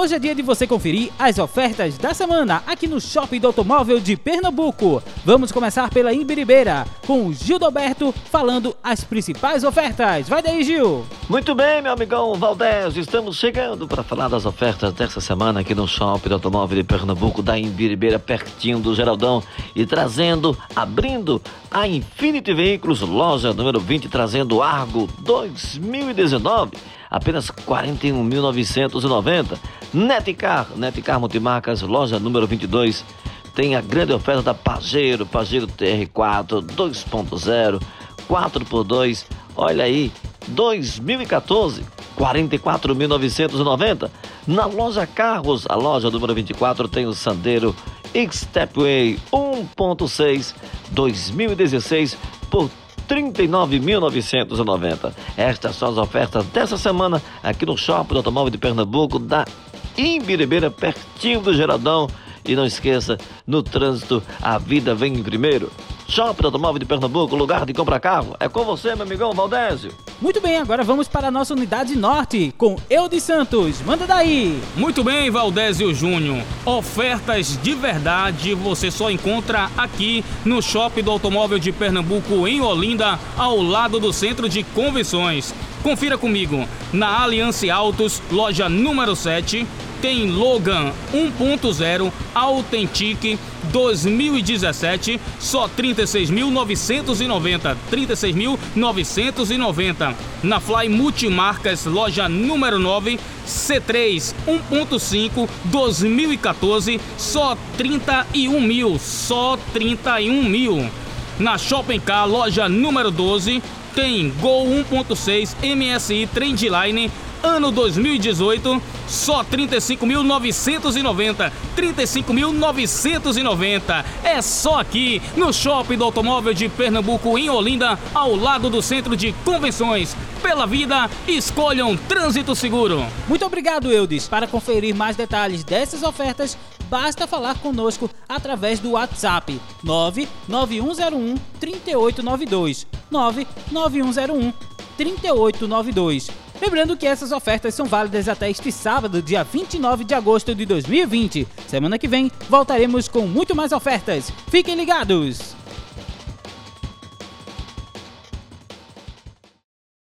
Hoje é dia de você conferir as ofertas da semana aqui no Shopping do Automóvel de Pernambuco. Vamos começar pela Imbiribeira, com o Gil Alberto falando as principais ofertas. Vai daí, Gil! Muito bem, meu amigão Valdez, estamos chegando para falar das ofertas dessa semana aqui no Shopping do Automóvel de Pernambuco, da Imbiribeira, pertinho do Geraldão, e trazendo, abrindo a Infinity Veículos, loja número 20, trazendo Argo 2019 apenas 41.990. Netcar, Netcar Multimarcas, loja número 22, tem a grande oferta da Pajero, Pajero TR4 2.0, 4x2, olha aí, 2014, 44.990. Na loja Carros, a loja número 24 tem o Sandero X-Stepway 1.6 2016 por 39.990. Estas são as ofertas dessa semana aqui no Shopping do Automóvel de Pernambuco, da Imbiribeira, pertinho do Geradão. E não esqueça, no trânsito, a vida vem em primeiro. Shopping Automóvel de Pernambuco, lugar de comprar carro. É com você, meu amigão Valdésio. Muito bem, agora vamos para a nossa unidade norte com Eudes Santos. Manda daí! Muito bem, Valdésio Júnior. Ofertas de verdade você só encontra aqui no Shopping do Automóvel de Pernambuco, em Olinda, ao lado do Centro de Convenções. Confira comigo. Na Aliança Autos, loja número 7, tem Logan 1.0 Authentic 2017, só 36.990, 36.990. Na Fly Multimarcas, loja número 9, C3 1.5 2014, só 31 mil, só 31 mil. Na Shopping Car, loja número 12, tem Gol 1.6 MSI Trendline ano 2018, só 35.990. 35.990. É só aqui no Shopping do Automóvel de Pernambuco, em Olinda, ao lado do Centro de Convenções. Pela vida, escolham trânsito seguro. Muito obrigado, Eudes. Para conferir mais detalhes dessas ofertas, basta falar conosco através do WhatsApp 99101 3892. 99101 3892. Lembrando que essas ofertas são válidas até este sábado, dia 29 de agosto de 2020. Semana que vem voltaremos com muito mais ofertas. Fiquem ligados!